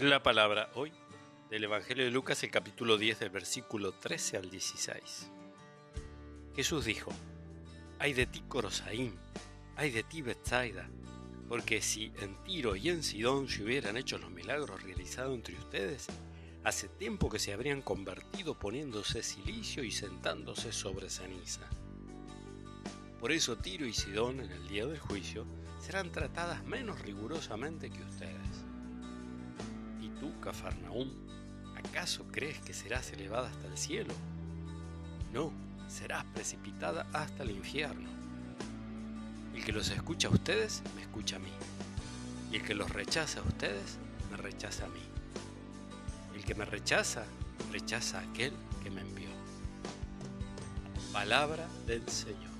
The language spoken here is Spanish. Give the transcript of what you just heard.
La palabra hoy del Evangelio de Lucas, el capítulo 10, del versículo 13 al 16. Jesús dijo, Ay de ti, Corosaín, ay de ti, Bethsaida, porque si en Tiro y en Sidón se hubieran hecho los milagros realizados entre ustedes, hace tiempo que se habrían convertido poniéndose silicio y sentándose sobre ceniza. Por eso Tiro y Sidón en el día del juicio serán tratadas menos rigurosamente que ustedes Cafarnaúm, ¿acaso crees que serás elevada hasta el cielo? No, serás precipitada hasta el infierno. El que los escucha a ustedes, me escucha a mí. Y el que los rechaza a ustedes, me rechaza a mí. El que me rechaza, rechaza a aquel que me envió. Palabra del Señor.